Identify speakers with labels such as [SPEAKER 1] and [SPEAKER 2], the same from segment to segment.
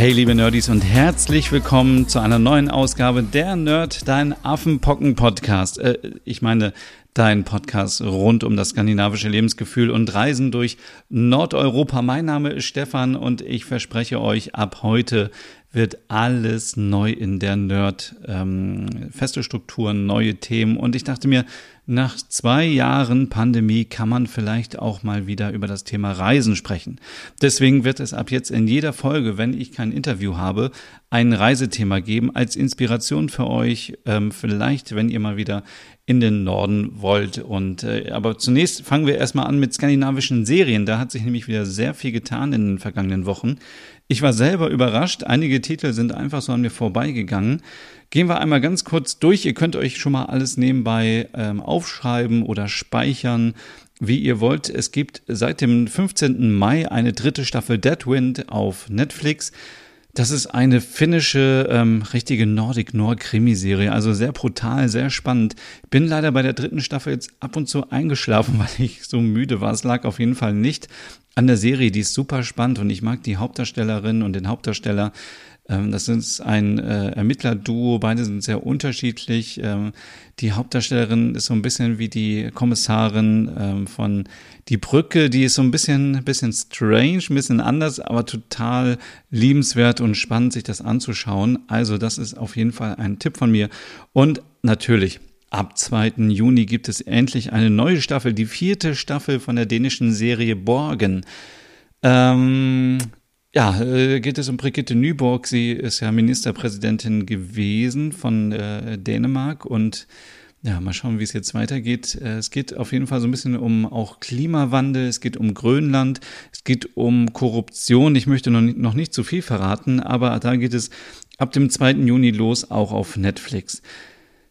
[SPEAKER 1] Hey liebe Nerdies und herzlich willkommen zu einer neuen Ausgabe der Nerd, dein Affenpocken-Podcast. Äh, ich meine, dein Podcast rund um das skandinavische Lebensgefühl und Reisen durch Nordeuropa. Mein Name ist Stefan und ich verspreche euch, ab heute wird alles neu in der Nerd. Ähm, feste Strukturen, neue Themen. Und ich dachte mir, nach zwei Jahren Pandemie kann man vielleicht auch mal wieder über das Thema Reisen sprechen. Deswegen wird es ab jetzt in jeder Folge, wenn ich kein Interview habe, ein Reisethema geben als Inspiration für euch. Ähm, vielleicht, wenn ihr mal wieder in den Norden wollt. Und äh, aber zunächst fangen wir erstmal an mit skandinavischen Serien. Da hat sich nämlich wieder sehr viel getan in den vergangenen Wochen. Ich war selber überrascht. Einige Titel sind einfach so an mir vorbeigegangen. Gehen wir einmal ganz kurz durch. Ihr könnt euch schon mal alles nebenbei ähm, aufschreiben oder speichern, wie ihr wollt. Es gibt seit dem 15. Mai eine dritte Staffel Deadwind auf Netflix. Das ist eine finnische, ähm, richtige Nordic Noir Krimiserie, also sehr brutal, sehr spannend. Bin leider bei der dritten Staffel jetzt ab und zu eingeschlafen, weil ich so müde war. Es lag auf jeden Fall nicht an der Serie, die ist super spannend und ich mag die Hauptdarstellerin und den Hauptdarsteller. Ähm, das ist ein äh, Ermittlerduo, beide sind sehr unterschiedlich. Ähm, die Hauptdarstellerin ist so ein bisschen wie die Kommissarin ähm, von Die Brücke, die ist so ein bisschen, bisschen strange, ein bisschen anders, aber total liebenswert und spannend, sich das anzuschauen. Also das ist auf jeden Fall ein Tipp von mir. Und natürlich, Ab 2. Juni gibt es endlich eine neue Staffel, die vierte Staffel von der dänischen Serie Borgen. Ähm, ja, äh, geht es um Brigitte Nyborg. Sie ist ja Ministerpräsidentin gewesen von äh, Dänemark und ja, mal schauen, wie es jetzt weitergeht. Äh, es geht auf jeden Fall so ein bisschen um auch Klimawandel, es geht um Grönland, es geht um Korruption. Ich möchte noch nicht, noch nicht zu viel verraten, aber da geht es ab dem 2. Juni los, auch auf Netflix.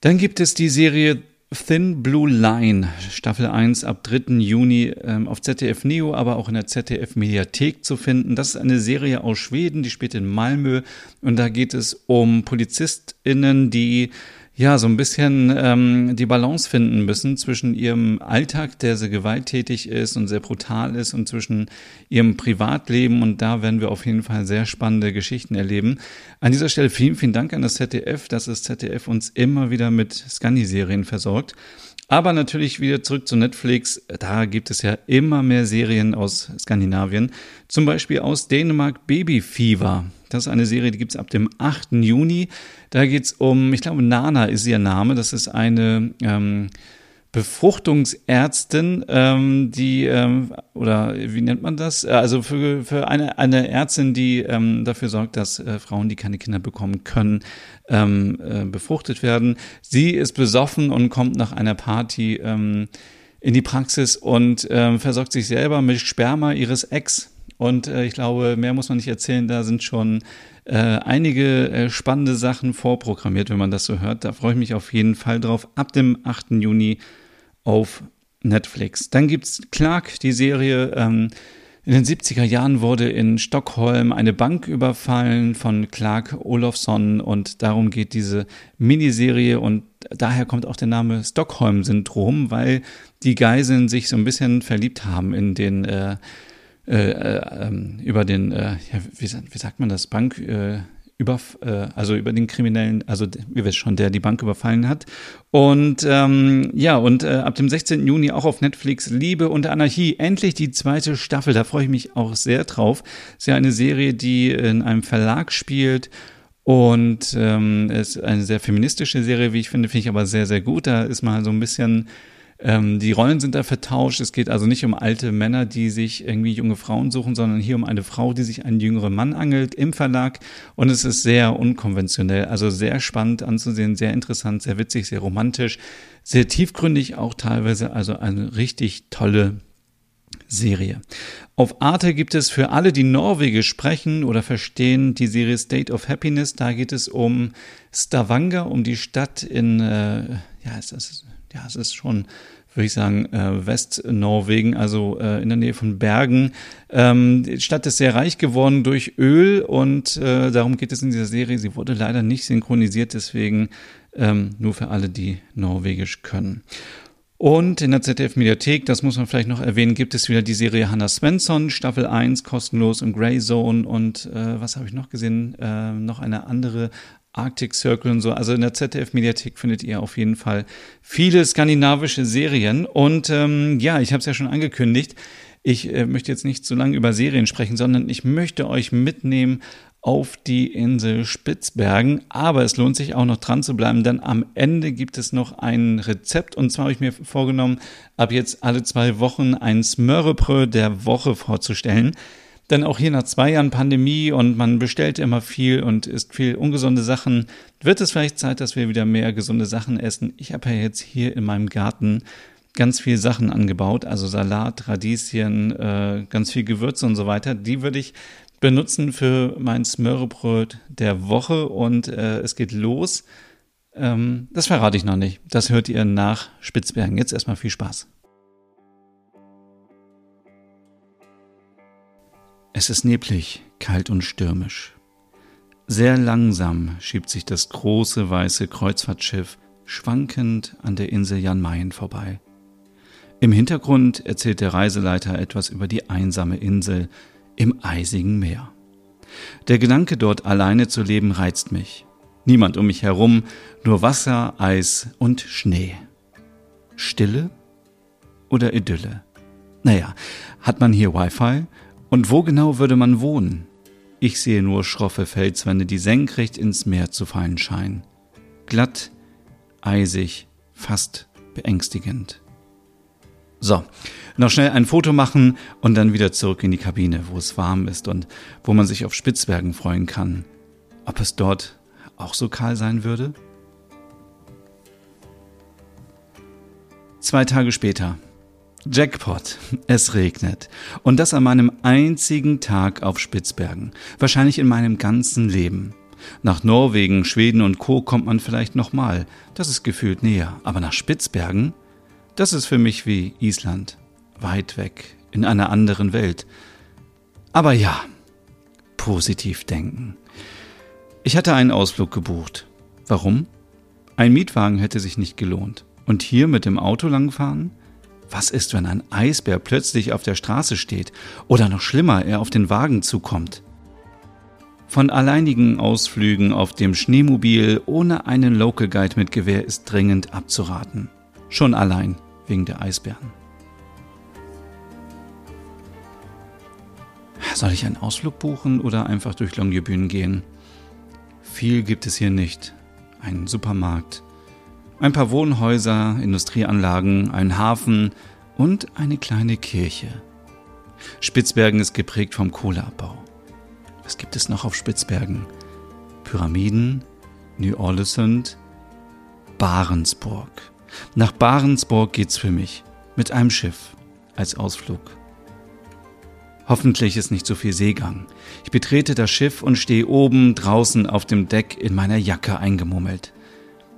[SPEAKER 1] Dann gibt es die Serie Thin Blue Line, Staffel 1 ab 3. Juni ähm, auf ZDF Neo, aber auch in der ZDF Mediathek zu finden. Das ist eine Serie aus Schweden, die spielt in Malmö und da geht es um PolizistInnen, die ja, so ein bisschen ähm, die Balance finden müssen zwischen ihrem Alltag, der sehr gewalttätig ist und sehr brutal ist, und zwischen ihrem Privatleben. Und da werden wir auf jeden Fall sehr spannende Geschichten erleben. An dieser Stelle vielen, vielen Dank an das ZDF, dass das ZDF uns immer wieder mit Scandi-Serien versorgt. Aber natürlich wieder zurück zu Netflix. Da gibt es ja immer mehr Serien aus Skandinavien. Zum Beispiel aus Dänemark Baby Fever. Das ist eine Serie, die gibt es ab dem 8. Juni. Da geht es um, ich glaube, Nana ist ihr Name. Das ist eine ähm, Befruchtungsärztin, ähm, die, ähm, oder wie nennt man das? Äh, also für, für eine, eine Ärztin, die ähm, dafür sorgt, dass äh, Frauen, die keine Kinder bekommen können, ähm, äh, befruchtet werden. Sie ist besoffen und kommt nach einer Party ähm, in die Praxis und ähm, versorgt sich selber mit Sperma ihres Ex. Und äh, ich glaube, mehr muss man nicht erzählen, da sind schon äh, einige äh, spannende Sachen vorprogrammiert, wenn man das so hört. Da freue ich mich auf jeden Fall drauf. Ab dem 8. Juni auf Netflix. Dann gibt's Clark, die Serie. Ähm, in den 70er Jahren wurde in Stockholm eine Bank überfallen von Clark Olofsson und darum geht diese Miniserie und daher kommt auch der Name Stockholm-Syndrom, weil die Geiseln sich so ein bisschen verliebt haben in den äh, äh, äh, ähm, über den, äh, ja, wie, wie, sagt man das, Bank, äh, über, äh, also über den Kriminellen, also ihr wisst schon, der die Bank überfallen hat. Und ähm, ja, und äh, ab dem 16. Juni auch auf Netflix Liebe und Anarchie, endlich die zweite Staffel, da freue ich mich auch sehr drauf. Ist ja eine Serie, die in einem Verlag spielt. Und ähm, ist eine sehr feministische Serie, wie ich finde, finde ich aber sehr, sehr gut. Da ist mal so ein bisschen ähm, die Rollen sind da vertauscht. Es geht also nicht um alte Männer, die sich irgendwie junge Frauen suchen, sondern hier um eine Frau, die sich einen jüngeren Mann angelt im Verlag. Und es ist sehr unkonventionell, also sehr spannend anzusehen, sehr interessant, sehr witzig, sehr romantisch, sehr tiefgründig auch teilweise. Also eine richtig tolle Serie. Auf Arte gibt es für alle, die Norwegisch sprechen oder verstehen, die Serie State of Happiness. Da geht es um Stavanger, um die Stadt in, äh, ja, ist, ja, es ist schon würde ich sagen, äh, Westnorwegen, also äh, in der Nähe von Bergen. Ähm, die Stadt ist sehr reich geworden durch Öl und äh, darum geht es in dieser Serie. Sie wurde leider nicht synchronisiert, deswegen ähm, nur für alle, die Norwegisch können. Und in der ZDF-Mediathek, das muss man vielleicht noch erwähnen, gibt es wieder die Serie Hannah Svensson, Staffel 1, kostenlos im Grey Zone. Und äh, was habe ich noch gesehen? Äh, noch eine andere Arctic Circle und so. Also in der ZDF-Mediathek findet ihr auf jeden Fall viele skandinavische Serien. Und ähm, ja, ich habe es ja schon angekündigt. Ich äh, möchte jetzt nicht zu lange über Serien sprechen, sondern ich möchte euch mitnehmen auf die Insel Spitzbergen. Aber es lohnt sich auch noch dran zu bleiben, denn am Ende gibt es noch ein Rezept. Und zwar habe ich mir vorgenommen, ab jetzt alle zwei Wochen ein Smörrebröt der Woche vorzustellen. Denn auch hier nach zwei Jahren Pandemie und man bestellt immer viel und isst viel ungesunde Sachen, wird es vielleicht Zeit, dass wir wieder mehr gesunde Sachen essen. Ich habe ja jetzt hier in meinem Garten ganz viel Sachen angebaut, also Salat, Radieschen, äh, ganz viel Gewürze und so weiter. Die würde ich benutzen für mein Smörrebröt der Woche und äh, es geht los. Ähm, das verrate ich noch nicht. Das hört ihr nach Spitzbergen. Jetzt erstmal viel Spaß. Es ist neblig, kalt und stürmisch. Sehr langsam schiebt sich das große weiße Kreuzfahrtschiff schwankend an der Insel Jan Mayen vorbei. Im Hintergrund erzählt der Reiseleiter etwas über die einsame Insel im eisigen Meer. Der Gedanke, dort alleine zu leben, reizt mich. Niemand um mich herum, nur Wasser, Eis und Schnee. Stille oder Idylle? Naja, hat man hier Wi-Fi und wo genau würde man wohnen? Ich sehe nur schroffe Felswände, die senkrecht ins Meer zu fallen scheinen. Glatt, eisig, fast beängstigend. So, noch schnell ein Foto machen und dann wieder zurück in die Kabine, wo es warm ist und wo man sich auf Spitzbergen freuen kann. Ob es dort auch so kahl sein würde? Zwei Tage später. Jackpot. Es regnet. Und das an meinem einzigen Tag auf Spitzbergen. Wahrscheinlich in meinem ganzen Leben. Nach Norwegen, Schweden und Co. kommt man vielleicht nochmal. Das ist gefühlt näher. Aber nach Spitzbergen? Das ist für mich wie Island. Weit weg. In einer anderen Welt. Aber ja. Positiv denken. Ich hatte einen Ausflug gebucht. Warum? Ein Mietwagen hätte sich nicht gelohnt. Und hier mit dem Auto langfahren? Was ist, wenn ein Eisbär plötzlich auf der Straße steht oder noch schlimmer, er auf den Wagen zukommt? Von alleinigen Ausflügen auf dem Schneemobil ohne einen Local Guide mit Gewehr ist dringend abzuraten. Schon allein wegen der Eisbären. Soll ich einen Ausflug buchen oder einfach durch Longyearbyen gehen? Viel gibt es hier nicht. Ein Supermarkt, ein paar Wohnhäuser, Industrieanlagen, ein Hafen und eine kleine Kirche. Spitzbergen ist geprägt vom Kohleabbau. Was gibt es noch auf Spitzbergen? Pyramiden, New Orleans, Barentsburg. Nach Barentsburg geht's für mich mit einem Schiff als Ausflug. Hoffentlich ist nicht so viel Seegang. Ich betrete das Schiff und stehe oben draußen auf dem Deck in meiner Jacke eingemummelt.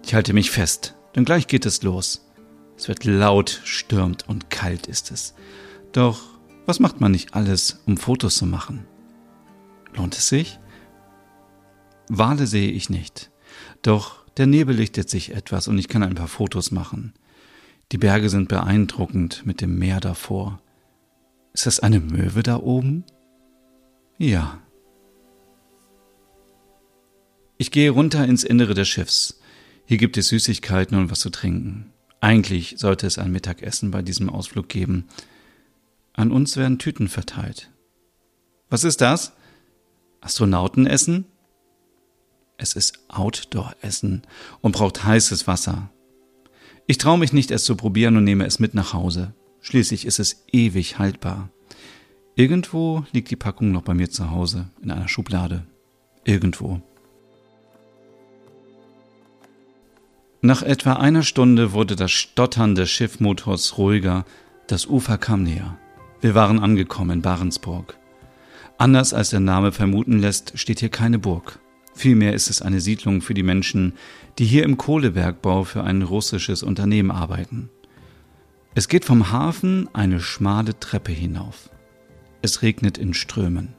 [SPEAKER 1] Ich halte mich fest, denn gleich geht es los. Es wird laut, stürmt und kalt ist es. Doch was macht man nicht alles, um Fotos zu machen? Lohnt es sich? Wale sehe ich nicht. Doch der Nebel lichtet sich etwas und ich kann ein paar Fotos machen. Die Berge sind beeindruckend mit dem Meer davor. Ist das eine Möwe da oben? Ja. Ich gehe runter ins Innere des Schiffs. Hier gibt es Süßigkeiten und was zu trinken. Eigentlich sollte es ein Mittagessen bei diesem Ausflug geben. An uns werden Tüten verteilt. Was ist das? Astronautenessen? Es ist Outdoor-Essen und braucht heißes Wasser. Ich traue mich nicht, es zu probieren und nehme es mit nach Hause. Schließlich ist es ewig haltbar. Irgendwo liegt die Packung noch bei mir zu Hause, in einer Schublade. Irgendwo. Nach etwa einer Stunde wurde das Stottern des Schiffmotors ruhiger, das Ufer kam näher. Wir waren angekommen in Barentsburg. Anders als der Name vermuten lässt, steht hier keine Burg. Vielmehr ist es eine Siedlung für die Menschen, die hier im Kohlebergbau für ein russisches Unternehmen arbeiten. Es geht vom Hafen eine schmale Treppe hinauf. Es regnet in Strömen.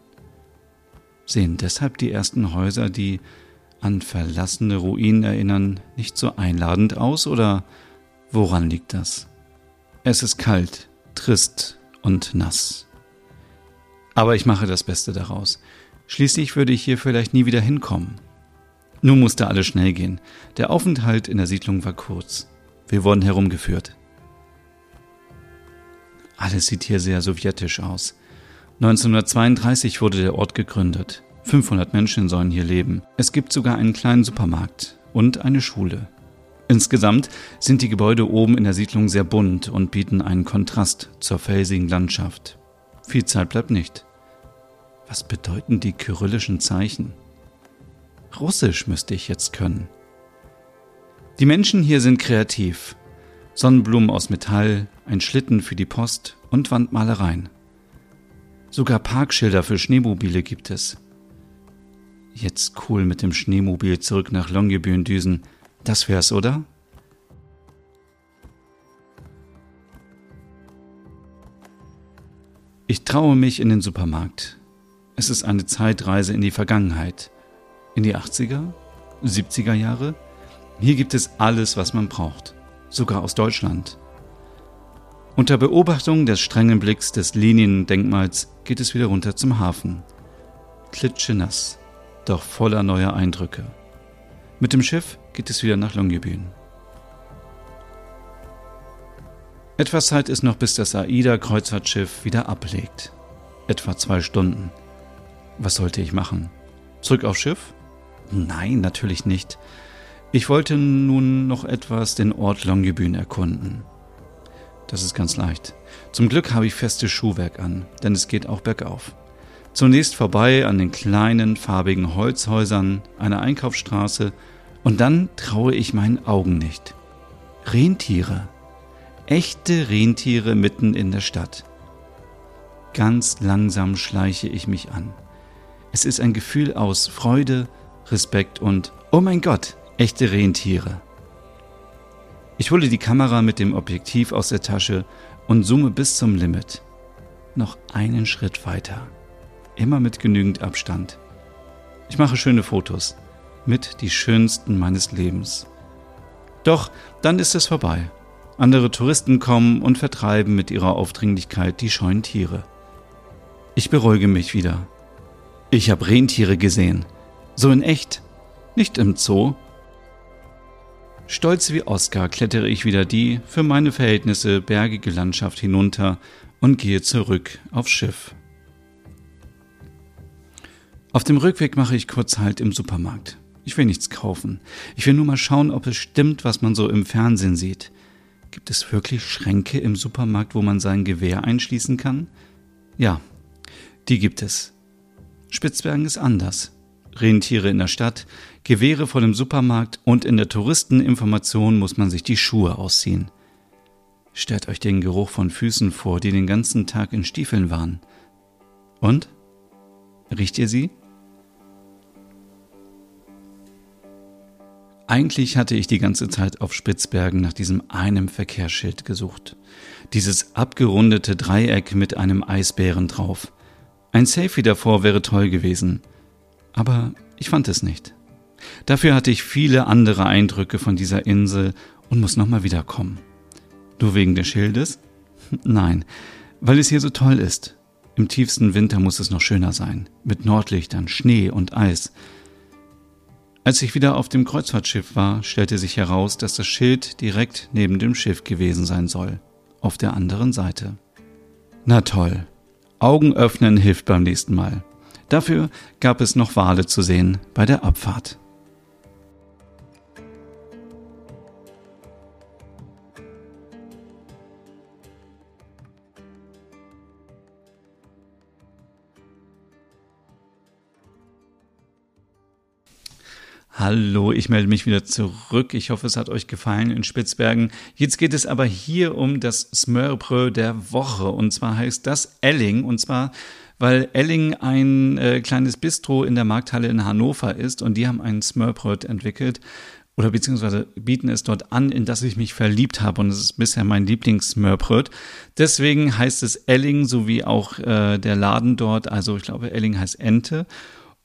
[SPEAKER 1] Sehen deshalb die ersten Häuser, die an verlassene Ruinen erinnern, nicht so einladend aus oder woran liegt das? Es ist kalt, trist und nass. Aber ich mache das Beste daraus. Schließlich würde ich hier vielleicht nie wieder hinkommen. Nun musste alles schnell gehen. Der Aufenthalt in der Siedlung war kurz. Wir wurden herumgeführt. Alles sieht hier sehr sowjetisch aus. 1932 wurde der Ort gegründet. 500 Menschen sollen hier leben. Es gibt sogar einen kleinen Supermarkt und eine Schule. Insgesamt sind die Gebäude oben in der Siedlung sehr bunt und bieten einen Kontrast zur felsigen Landschaft. Viel Zeit bleibt nicht. Was bedeuten die kyrillischen Zeichen? Russisch müsste ich jetzt können. Die Menschen hier sind kreativ. Sonnenblumen aus Metall, ein Schlitten für die Post und Wandmalereien. Sogar Parkschilder für Schneemobile gibt es. Jetzt cool mit dem Schneemobil zurück nach Longyearbyen düsen. Das wär's, oder? Ich traue mich in den Supermarkt. Es ist eine Zeitreise in die Vergangenheit. In die 80er? 70er Jahre? Hier gibt es alles, was man braucht. Sogar aus Deutschland. Unter Beobachtung des strengen Blicks des Liniendenkmals geht es wieder runter zum Hafen. Klitschenass, doch voller neuer Eindrücke. Mit dem Schiff geht es wieder nach Longyearbyen. Etwas Zeit ist noch, bis das AIDA-Kreuzfahrtschiff wieder ablegt. Etwa zwei Stunden. Was sollte ich machen? Zurück aufs Schiff? Nein, natürlich nicht. Ich wollte nun noch etwas den Ort Longyearbyen erkunden. Das ist ganz leicht. Zum Glück habe ich festes Schuhwerk an, denn es geht auch bergauf. Zunächst vorbei an den kleinen, farbigen Holzhäusern einer Einkaufsstraße und dann traue ich meinen Augen nicht. Rentiere. Echte Rentiere mitten in der Stadt. Ganz langsam schleiche ich mich an. Es ist ein Gefühl aus Freude, Respekt und Oh mein Gott, echte Rentiere. Ich hole die Kamera mit dem Objektiv aus der Tasche und zoome bis zum Limit. Noch einen Schritt weiter immer mit genügend Abstand. Ich mache schöne Fotos, mit die schönsten meines Lebens. Doch dann ist es vorbei. Andere Touristen kommen und vertreiben mit ihrer Aufdringlichkeit die scheuen Tiere. Ich beruhige mich wieder. Ich habe Rentiere gesehen. So in echt. Nicht im Zoo. Stolz wie Oskar klettere ich wieder die, für meine Verhältnisse bergige Landschaft hinunter und gehe zurück aufs Schiff. Auf dem Rückweg mache ich kurz Halt im Supermarkt. Ich will nichts kaufen. Ich will nur mal schauen, ob es stimmt, was man so im Fernsehen sieht. Gibt es wirklich Schränke im Supermarkt, wo man sein Gewehr einschließen kann? Ja, die gibt es. Spitzbergen ist anders. Rentiere in der Stadt, Gewehre vor dem Supermarkt und in der Touristeninformation muss man sich die Schuhe ausziehen. Stellt euch den Geruch von Füßen vor, die den ganzen Tag in Stiefeln waren. Und? Riecht ihr sie? Eigentlich hatte ich die ganze Zeit auf Spitzbergen nach diesem einem Verkehrsschild gesucht. Dieses abgerundete Dreieck mit einem Eisbären drauf. Ein Selfie davor wäre toll gewesen. Aber ich fand es nicht. Dafür hatte ich viele andere Eindrücke von dieser Insel und muss nochmal wiederkommen. Nur wegen des Schildes? Nein, weil es hier so toll ist. Im tiefsten Winter muss es noch schöner sein, mit Nordlichtern, Schnee und Eis. Als ich wieder auf dem Kreuzfahrtschiff war, stellte sich heraus, dass das Schild direkt neben dem Schiff gewesen sein soll, auf der anderen Seite. Na toll. Augen öffnen hilft beim nächsten Mal. Dafür gab es noch Wale zu sehen bei der Abfahrt. Hallo, ich melde mich wieder zurück. Ich hoffe, es hat euch gefallen in Spitzbergen. Jetzt geht es aber hier um das Smörbrö der Woche. Und zwar heißt das Elling. Und zwar, weil Elling ein äh, kleines Bistro in der Markthalle in Hannover ist. Und die haben ein Smörbröt entwickelt. Oder beziehungsweise bieten es dort an, in das ich mich verliebt habe. Und es ist bisher mein Lieblings-Smörbröt. Deswegen heißt es Elling, sowie auch äh, der Laden dort. Also ich glaube, Elling heißt Ente.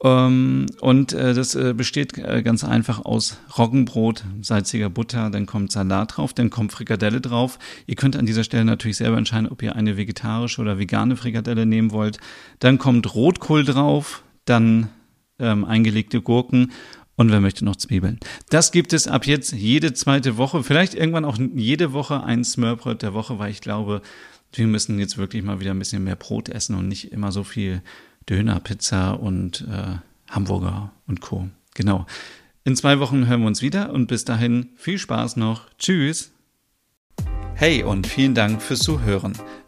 [SPEAKER 1] Ähm, und äh, das äh, besteht äh, ganz einfach aus Roggenbrot, salziger Butter, dann kommt Salat drauf, dann kommt Frikadelle drauf. Ihr könnt an dieser Stelle natürlich selber entscheiden, ob ihr eine vegetarische oder vegane Frikadelle nehmen wollt. Dann kommt Rotkohl drauf, dann ähm, eingelegte Gurken und wer möchte noch Zwiebeln. Das gibt es ab jetzt jede zweite Woche, vielleicht irgendwann auch jede Woche ein Smørbröt der Woche, weil ich glaube, wir müssen jetzt wirklich mal wieder ein bisschen mehr Brot essen und nicht immer so viel Döner, Pizza und äh, Hamburger und Co. Genau. In zwei Wochen hören wir uns wieder und bis dahin viel Spaß noch. Tschüss. Hey und vielen Dank fürs Zuhören.